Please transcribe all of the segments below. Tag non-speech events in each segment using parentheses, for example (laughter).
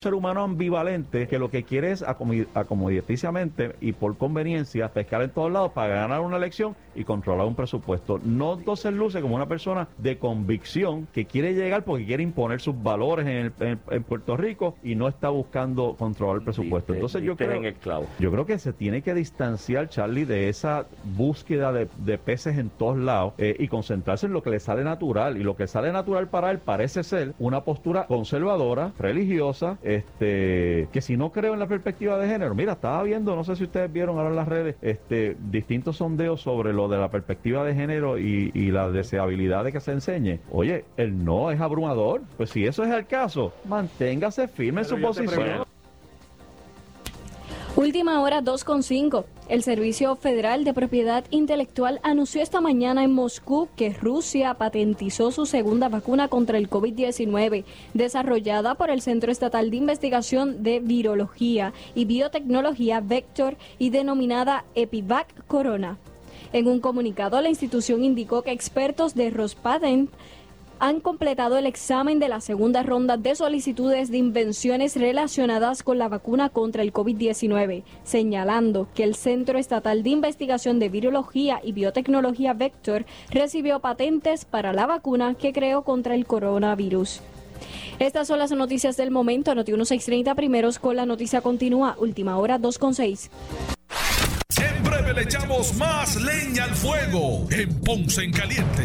ser humano ambivalente que lo que quiere es acomoditiciamente y por conveniencia pescar en todos lados para ganar una elección y controlar un presupuesto. No entonces luce como una persona de convicción que quiere llegar porque quiere imponer sus valores en, Puerto Rico y no está buscando controlar el presupuesto. Entonces yo creo, yo creo que se tiene que distanciar Charlie de esa búsqueda de, peces en todos lados eh, y concentrarse en lo que le sale natural y lo que sale natural para él parece ser una postura conservadora, religiosa este, que si no creo en la perspectiva de género, mira, estaba viendo, no sé si ustedes vieron ahora en las redes, este, distintos sondeos sobre lo de la perspectiva de género y, y la deseabilidad de que se enseñe. Oye, el no es abrumador. Pues si eso es el caso, manténgase firme en su posición. Última hora 2.5. El Servicio Federal de Propiedad Intelectual anunció esta mañana en Moscú que Rusia patentizó su segunda vacuna contra el COVID-19, desarrollada por el Centro Estatal de Investigación de Virología y Biotecnología Vector y denominada Epivac Corona. En un comunicado, la institución indicó que expertos de Rospatent han completado el examen de la segunda ronda de solicitudes de invenciones relacionadas con la vacuna contra el COVID-19, señalando que el Centro Estatal de Investigación de Virología y Biotecnología Vector recibió patentes para la vacuna que creó contra el coronavirus. Estas son las noticias del momento. Noti 1630 primeros con la noticia continúa. Última hora 2.6. En breve le echamos más leña al fuego en Ponce en Caliente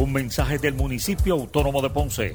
Un mensaje del municipio autónomo de Ponce.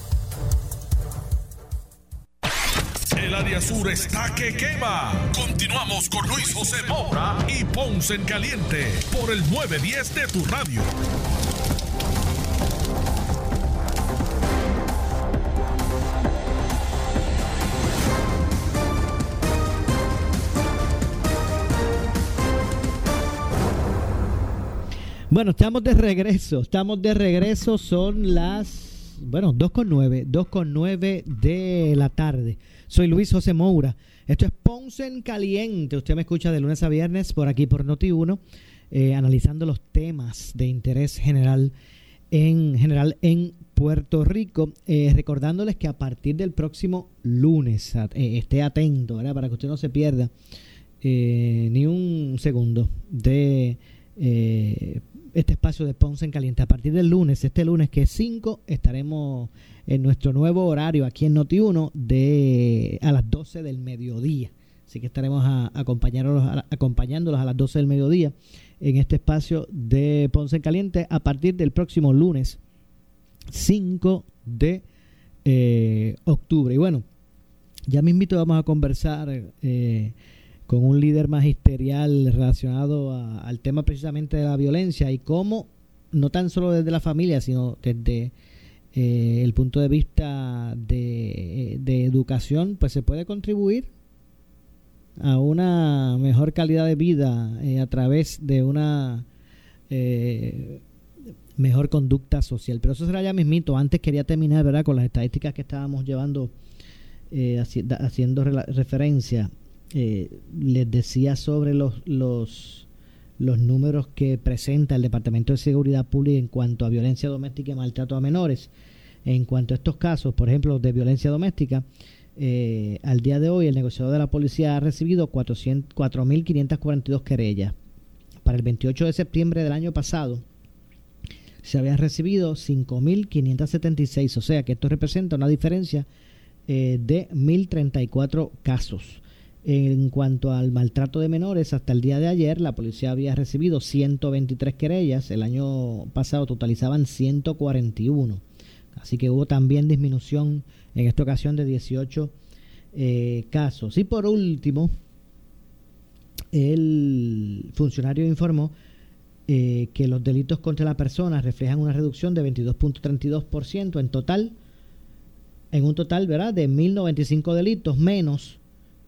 Área sur está que quema. Continuamos con Luis José Moura y Ponce en Caliente por el 910 de tu radio. Bueno, estamos de regreso, estamos de regreso, son las, bueno, 2 con 9, 2 con 9 de la tarde. Soy Luis José Moura. Esto es Ponce en Caliente. Usted me escucha de lunes a viernes por aquí por Noti1, eh, analizando los temas de interés general en general en Puerto Rico. Eh, recordándoles que a partir del próximo lunes, eh, esté atento, ¿verdad? Para que usted no se pierda ni un segundo de este espacio de Ponce en Caliente. A partir del lunes, este lunes que es 5, estaremos en nuestro nuevo horario aquí en Noti1 de a las 12 del mediodía. Así que estaremos a, acompañándolos, a, acompañándolos a las 12 del mediodía en este espacio de Ponce en Caliente a partir del próximo lunes 5 de eh, octubre. Y bueno, ya me invito, vamos a conversar eh, con un líder magisterial relacionado al tema precisamente de la violencia y cómo, no tan solo desde la familia, sino desde eh, el punto de vista de, educación, pues se puede contribuir a una mejor calidad de vida a través de una mejor conducta social. Pero eso será ya mismito. Antes quería terminar, ¿verdad? Con las estadísticas que estábamos llevando, eh, haciendo referencia. Eh, les decía sobre los, los, los números que presenta el Departamento de Seguridad Pública en cuanto a violencia doméstica y maltrato a menores. En cuanto a estos casos, por ejemplo, de violencia doméstica, eh, al día de hoy el negociador de la policía ha recibido 4.542 querellas. Para el 28 de septiembre del año pasado, se habían recibido 5.576, o sea que esto representa una diferencia eh, de 1.034 casos. En cuanto al maltrato de menores, hasta el día de ayer la policía había recibido 123 querellas, el año pasado totalizaban 141. Así que hubo también disminución en esta ocasión de 18 eh, casos. Y por último, el funcionario informó eh, que los delitos contra la persona reflejan una reducción de 22.32% en total, en un total, ¿verdad?, de 1.095 delitos menos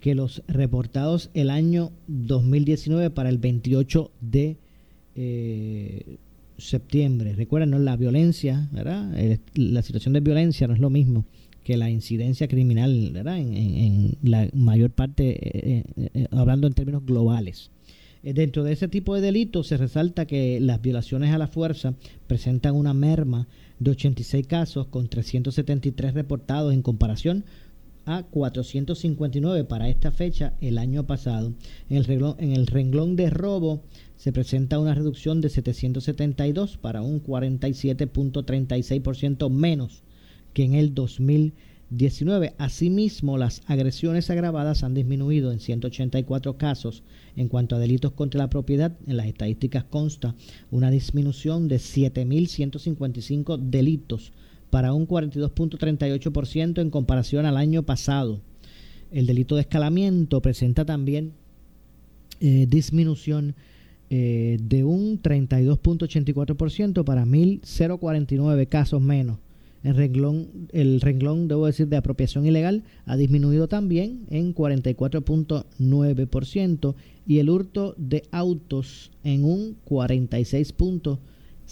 que los reportados el año 2019 para el 28 de eh, septiembre. Recuerden, la violencia, la situación de violencia no es lo mismo que la incidencia criminal. En, la mayor parte, eh, hablando en términos globales. Eh, dentro de ese tipo de delitos se resalta que las violaciones a la fuerza presentan una merma de 86 casos con 373 reportados en comparación a 459 para esta fecha el año pasado. En el renglón, en el renglón de robo se presenta una reducción de 772 para un 47.36% menos que en el 2020 19. Asimismo, las agresiones agravadas han disminuido en 184 casos. En cuanto a delitos contra la propiedad, en las estadísticas consta una disminución de 7.155 delitos para un 42.38% en comparación al año pasado. El delito de escalamiento presenta también eh, disminución eh, de un 32.84% para 1.049 casos menos el renglón, el renglón, debo decir, de apropiación ilegal ha disminuido también en 44.9% y el hurto de autos en un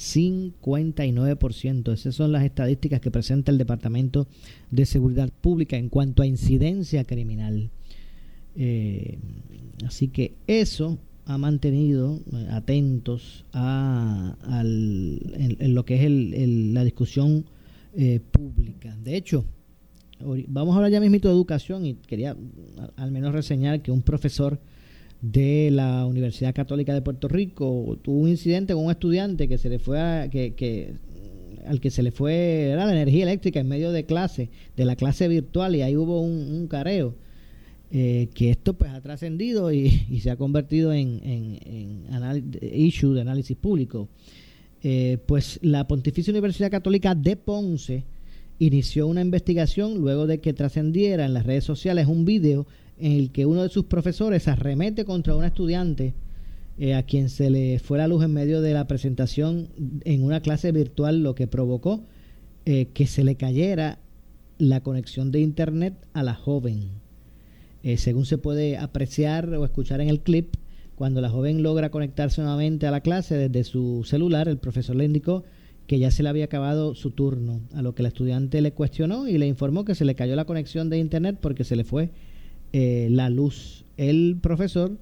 46.59%. Esas son las estadísticas que presenta el Departamento de Seguridad Pública en cuanto a incidencia criminal. Eh, así que eso ha mantenido eh, atentos a, en, lo que es el, la discusión eh, pública. De hecho, vamos a hablar ya mismo de educación y quería al menos reseñar que un profesor de la Universidad Católica de Puerto Rico tuvo un incidente con un estudiante que se le fue a, que, al que se le fue la energía eléctrica en medio de clase, de la clase virtual y ahí hubo un, careo. Eh, que esto pues ha trascendido y, se ha convertido en, en, en issue de análisis público. Eh, pues la Pontificia Universidad Católica de Ponce inició una investigación luego de que trascendiera en las redes sociales un video en el que uno de sus profesores arremete contra una estudiante eh, a quien se le fue la luz en medio de la presentación en una clase virtual, lo que provocó eh, que se le cayera la conexión de internet a la joven. según se puede apreciar o escuchar en el clip, cuando la joven logra conectarse nuevamente a la clase desde su celular, el profesor le indicó que ya se le había acabado su turno, a lo que el estudiante le cuestionó y le informó que se le cayó la conexión de internet porque se le fue eh, la luz. El profesor,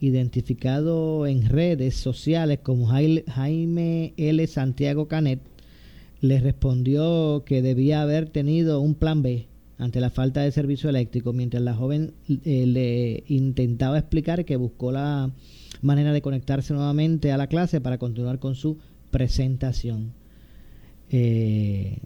identificado en redes sociales como Jaime L. Santiago Canet, le respondió que debía haber tenido un plan B ante la falta de servicio eléctrico, mientras la joven eh, le intentaba explicar que buscó la manera de conectarse nuevamente a la clase para continuar con su presentación. Eh,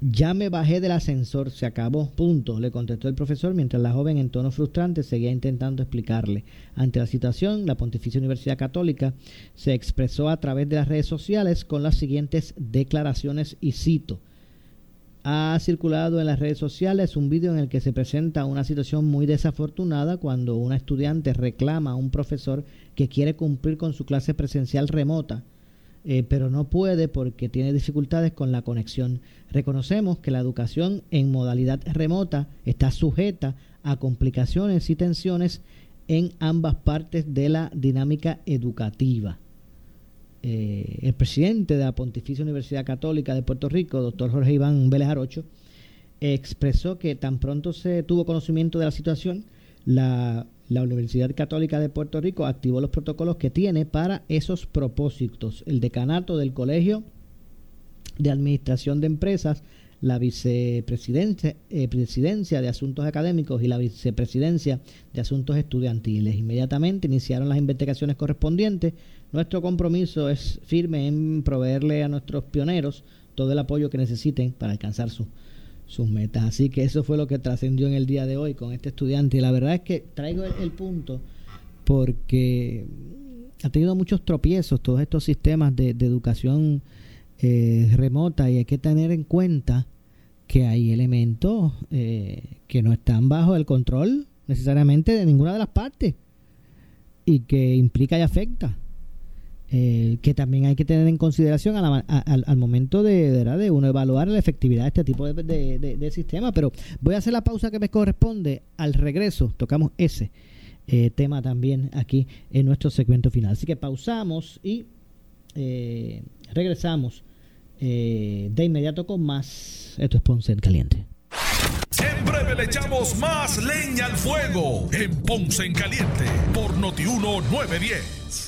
ya me bajé del ascensor, se acabó, punto, le contestó el profesor mientras la joven en tono frustrante seguía intentando explicarle. Ante la situación, la Pontificia Universidad Católica se expresó a través de las redes sociales con las siguientes declaraciones y cito. Ha circulado en las redes sociales un vídeo en el que se presenta una situación muy desafortunada cuando una estudiante reclama a un profesor que quiere cumplir con su clase presencial remota eh, pero no puede porque tiene dificultades con la conexión. Reconocemos que la educación en modalidad remota está sujeta a complicaciones y tensiones en ambas partes de la dinámica educativa. Eh, el presidente de la Pontificia Universidad Católica de Puerto Rico, doctor Jorge Iván Vélez Arocho, expresó que tan pronto se tuvo conocimiento de la situación, la la Universidad Católica de Puerto Rico activó los protocolos que tiene para esos propósitos. El decanato del Colegio de Administración de Empresas, la vicepresidencia eh, presidencia de Asuntos Académicos y la vicepresidencia de Asuntos Estudiantiles. Inmediatamente iniciaron las investigaciones correspondientes. Nuestro compromiso es firme en proveerle a nuestros pioneros todo el apoyo que necesiten para alcanzar su sus metas. Así que eso fue lo que trascendió en el día de hoy con este estudiante. Y la verdad es que traigo el, punto porque ha tenido muchos tropiezos todos estos sistemas de, educación eh, remota y hay que tener en cuenta que hay elementos eh, que no están bajo el control necesariamente de ninguna de las partes y que implica y afecta eh, que también hay que tener en consideración al momento de, uno evaluar la efectividad de este tipo de, sistema. Pero voy a hacer la pausa que me corresponde. Al regreso tocamos ese eh, tema también aquí en nuestro segmento final. Así que pausamos y eh, regresamos de inmediato con más. Esto es Ponce en Caliente. En breve le echamos más leña al fuego en Ponce en Caliente por Notiuno 910.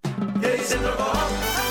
It's in the ball.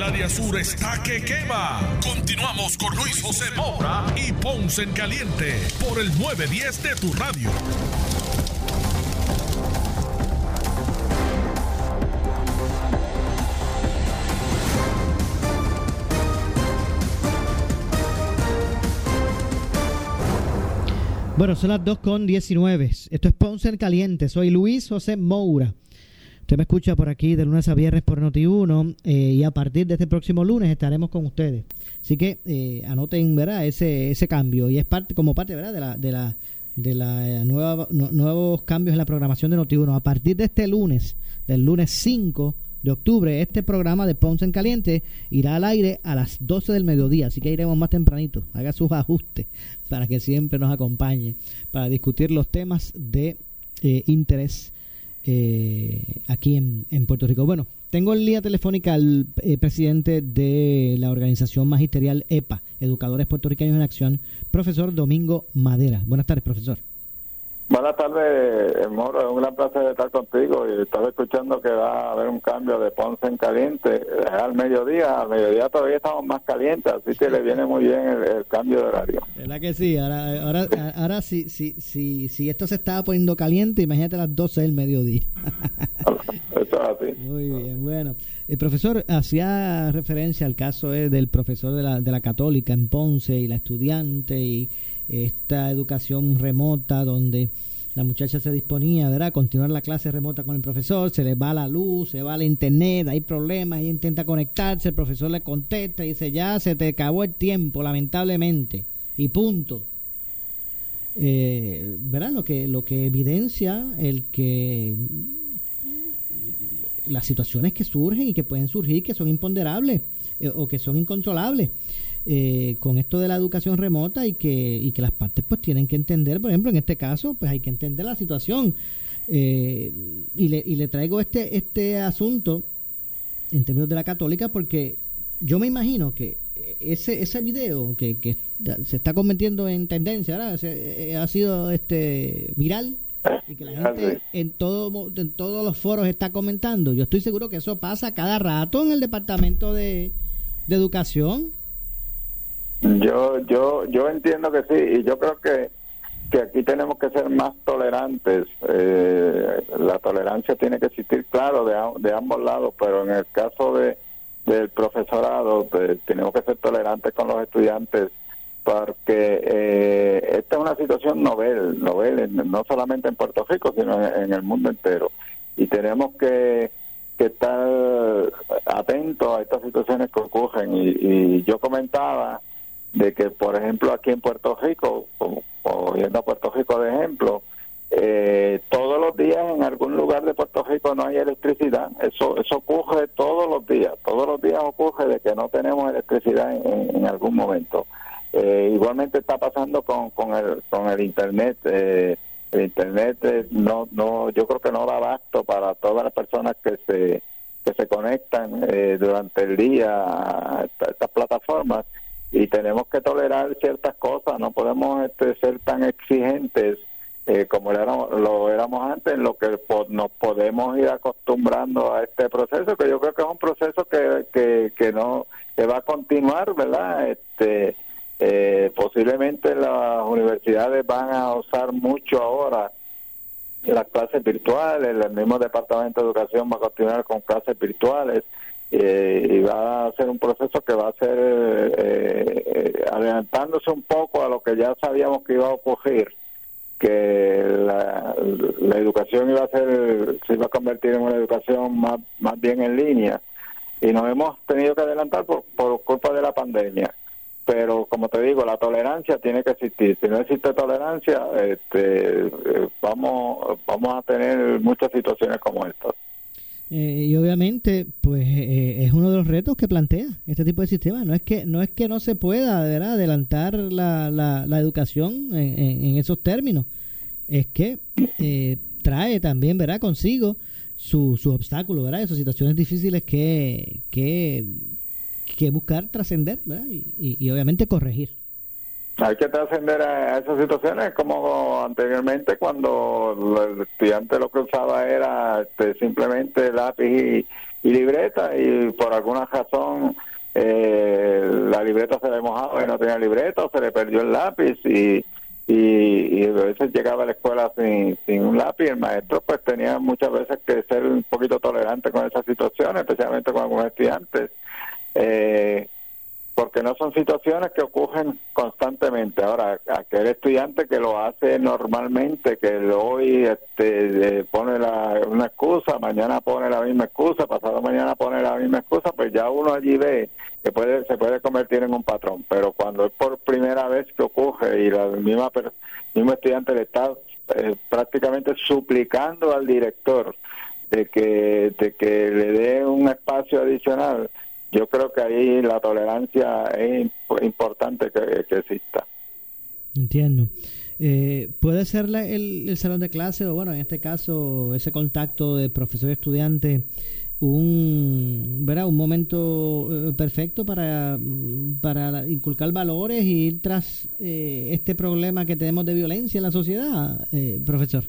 El área sur está que quema. Continuamos con Luis José Moura y Ponce en Caliente por el 910 de tu radio. Bueno, son las 2 con 19. Esto es Ponce en Caliente. Soy Luis José Moura. Usted me escucha por aquí de lunes a viernes por Noti1 eh, y a partir de este próximo lunes estaremos con ustedes. Así que eh, anoten, ¿verdad? Ese, ese cambio y es parte como parte, ¿verdad? De la de la de la eh, nueva nuevos cambios en la programación de Noti1 a partir de este lunes, del lunes 5 de octubre, este programa de Ponce en Caliente irá al aire a las 12 del mediodía, así que iremos más tempranito. Haga sus ajustes para que siempre nos acompañe para discutir los temas de interés eh, aquí en, en, Puerto Rico. Bueno, tengo en línea telefónica al eh, presidente de la organización magisterial EPA, Educadores Puertorriqueños en Acción, profesor Domingo Madera. Buenas tardes, profesor. Buenas tardes, Moro. Es un gran placer estar contigo y estaba escuchando que va a haber un cambio de Ponce en caliente al mediodía. Al mediodía todavía estamos más calientes, así que le viene muy bien el, cambio de horario. ¿Verdad que sí? Ahora, ahora, ahora si, si, si, si esto se estaba poniendo caliente, imagínate las 12 del mediodía. (laughs) Eso es así. Muy bien, bueno. El profesor hacía referencia al caso eh, del profesor de la, de la Católica en Ponce y la estudiante y esta educación remota donde la muchacha se disponía ¿verdad? a continuar la clase remota con el profesor, se le va la luz, se va la internet, hay problemas, ella intenta conectarse, el profesor le contesta y dice, ya se te acabó el tiempo, lamentablemente, y punto. Eh, ¿verdad? Lo que, lo que evidencia el que las situaciones que surgen y que pueden surgir, que son imponderables eh, o que son incontrolables. Eh, con esto de la educación remota y que, y que las partes pues tienen que entender, por ejemplo, en este caso, pues hay que entender la situación. Eh, y, le, y le traigo este, este asunto en términos de la católica porque yo me imagino que ese, ese video que, que se está convirtiendo en tendencia, eh, ha sido este viral y que la gente en todo en todos los foros está comentando. Yo estoy seguro que eso pasa cada rato en el departamento de, de educación yo, yo, yo entiendo que sí, y yo creo que, que aquí tenemos que ser más tolerantes. Eh, la tolerancia tiene que existir, claro, de, de ambos lados, pero en el caso de del profesorado pues, tenemos que ser tolerantes con los estudiantes porque eh, esta es una situación novel, novel no solamente en Puerto Rico, sino en, el mundo entero. Y tenemos que, que estar atentos a estas situaciones que ocurren. Y, y yo comentaba de que, por ejemplo, aquí en Puerto Rico, como, yendo a Puerto Rico de ejemplo, eh, todos los días en algún lugar de Puerto Rico no hay electricidad. Eso eso ocurre todos los días. Todos los días ocurre de que no tenemos electricidad en, algún momento. Eh, igualmente está pasando con, con, el, con el Internet. Eh, el Internet no, no, yo creo que no da abasto para todas las personas que se que se conectan durante el día a estas plataformas y tenemos que tolerar ciertas cosas, no podemos este, ser tan exigentes eh, como lo éramos, antes, en lo que nos podemos ir acostumbrando a este proceso, que yo creo que es un proceso que, que, que no que va a continuar, ¿verdad? Este, eh, posiblemente las universidades van a usar mucho ahora las clases virtuales, el mismo Departamento de Educación va a continuar con clases virtuales eh, y va a ser un proceso que va a ser eh, eh, adelantándose un poco a lo que ya sabíamos que iba a ocurrir que la, educación iba a ser se iba a convertir en una educación más más bien en línea. Y nos hemos tenido que adelantar por, por culpa de la pandemia. Pero como te digo la tolerancia tiene que existir. Si no existe tolerancia este vamos vamos a tener muchas situaciones como estas eh, y obviamente, pues eh, es uno de los retos que plantea este tipo de sistema. No es que no es que no se pueda ¿verdad? adelantar la, la, educación en, esos términos, es que eh, trae también ¿verdad? consigo su, su obstáculo, ¿verdad? esas situaciones difíciles que, que, que buscar trascender y, y obviamente corregir. Hay que trascender a, esas situaciones como anteriormente cuando el estudiante lo que usaba era este, simplemente lápiz y libreta y por alguna razón eh, la libreta se le mojaba y no tenía libreta o se le perdió el lápiz y, y, a veces llegaba a la escuela sin, sin un lápiz. El maestro pues tenía muchas veces que ser un poquito tolerante con esa situación especialmente con algunos estudiantes. Eh, porque no son situaciones que ocurren constantemente. Ahora, aquel estudiante que lo hace normalmente, que hoy este, pone la, una excusa, mañana pone la misma excusa, pasado mañana pone la misma excusa, pues ya uno allí ve que puede se puede convertir en un patrón. Pero cuando es por primera vez que ocurre y la misma mismo estudiante le está eh, prácticamente suplicando al director de que de que le dé un espacio adicional yo creo que ahí la tolerancia es importante que, exista. Entiendo. Eh, ¿Puede ser el, salón de clase o, bueno, en este caso, ese contacto de profesor-estudiante un, ¿verdad? un momento eh, perfecto para, para inculcar valores y ir tras eh, este problema que tenemos de violencia en la sociedad, profesor?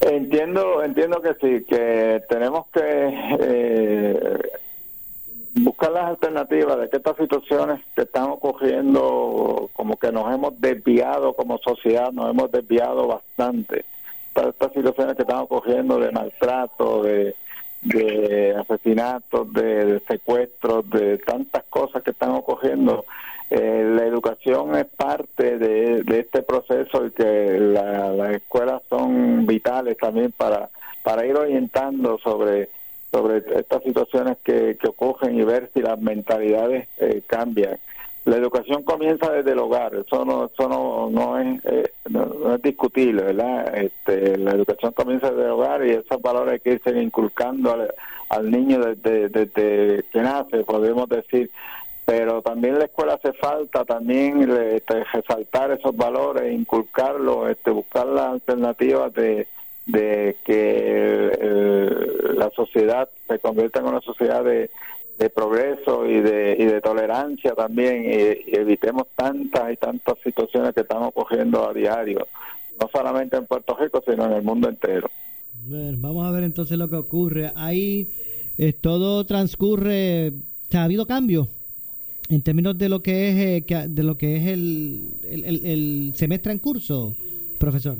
Entiendo, entiendo que sí, que tenemos que buscar las alternativas de que estas situaciones que están ocurriendo, como que nos hemos desviado como sociedad, nos hemos desviado bastante. Todas estas situaciones que están ocurriendo de maltrato, de, asesinatos, de, secuestros, de tantas cosas que están ocurriendo. Eh, la educación es parte de, este proceso y que las escuelas son vitales también para, para ir orientando sobre sobre estas situaciones que, que ocurren y ver si las mentalidades eh, cambian. La educación comienza desde el hogar, eso no, eso no, no es, eh, discutible, ¿verdad? Este, la educación comienza desde el hogar y esos valores hay que irse inculcando al, niño desde, desde que nace, podemos decir pero también la escuela hace falta también este, resaltar esos valores, inculcarlos, este, buscar las alternativas de, de que la sociedad se convierta en una sociedad de, progreso y de, y de tolerancia también y, evitemos tantas y tantas situaciones que estamos cogiendo a diario, no solamente en Puerto Rico, sino en el mundo entero. vamos a ver entonces lo que ocurre. Ahí eh, todo transcurre, ha habido cambios en términos de lo que es eh, de lo que es el, el semestre en curso, profesor.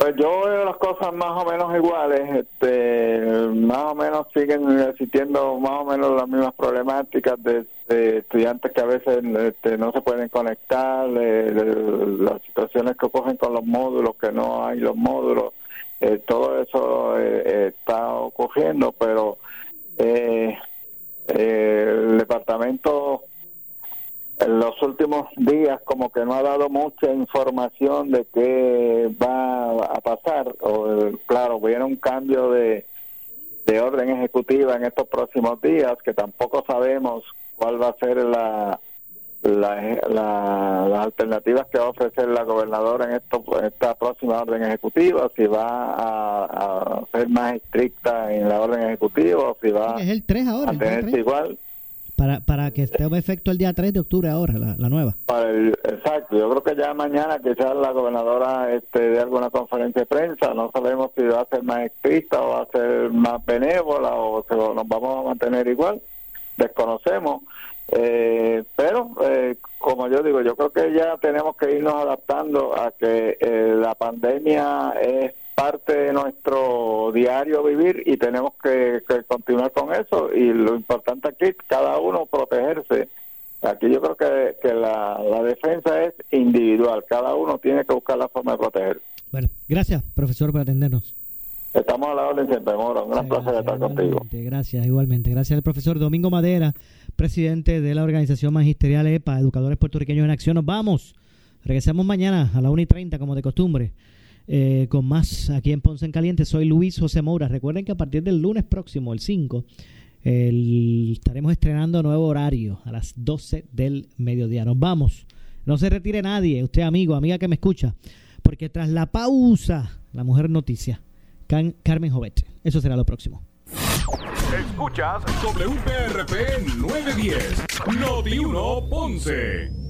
Pues yo veo las cosas más o menos iguales, este, más o menos siguen existiendo más o menos las mismas problemáticas de, estudiantes que a veces este, no se pueden conectar, las situaciones que ocurren con los módulos, que no hay los módulos, eh, todo eso eh, está ocurriendo, pero eh, el departamento en los últimos días como que no ha dado mucha información de qué va a pasar. O, claro, viene un cambio de, de orden ejecutiva en estos próximos días que tampoco sabemos cuál va a ser la, la, las alternativas que va a ofrecer la gobernadora en, esto, esta próxima orden ejecutiva, si va a, ser más estricta en la orden ejecutiva o si va es el 3 ahora, a tenerse igual para, para que esté efecto el día 3 de octubre ahora, la, nueva. Para exacto, yo creo que ya mañana quizás la gobernadora este, de alguna conferencia de prensa, no sabemos si va a ser más estricta o va a ser más benévola o si nos vamos a mantener igual, desconocemos. Eh, pero, eh, como yo digo, yo creo que ya tenemos que irnos adaptando a que eh, la pandemia es parte de nuestro diario vivir y tenemos que, continuar con eso y lo importante aquí es cada uno protegerse. Aquí yo creo que, que la, defensa es individual, cada uno tiene que buscar la forma de proteger. Bueno, gracias profesor por atendernos. Estamos a la orden siempre, Moro. Un gran placer estar contigo. Gracias, igualmente. Gracias al profesor Domingo Madera, presidente de la organización magisterial EPA, Educadores Puertorriqueños en Acción. Nos vamos. Regresamos mañana a la 1 y 30, como de costumbre. Eh, con más aquí en Ponce en Caliente. Soy Luis José Moura. Recuerden que a partir del lunes próximo, el 5, estaremos estrenando nuevo horario a las 12 del mediodía. Nos vamos. No se retire nadie, usted amigo, amiga que me escucha, porque tras la pausa, la mujer noticia, Carmen Jovete. Eso será lo próximo. Escuchas WPRP 910, Noti 1 Ponce.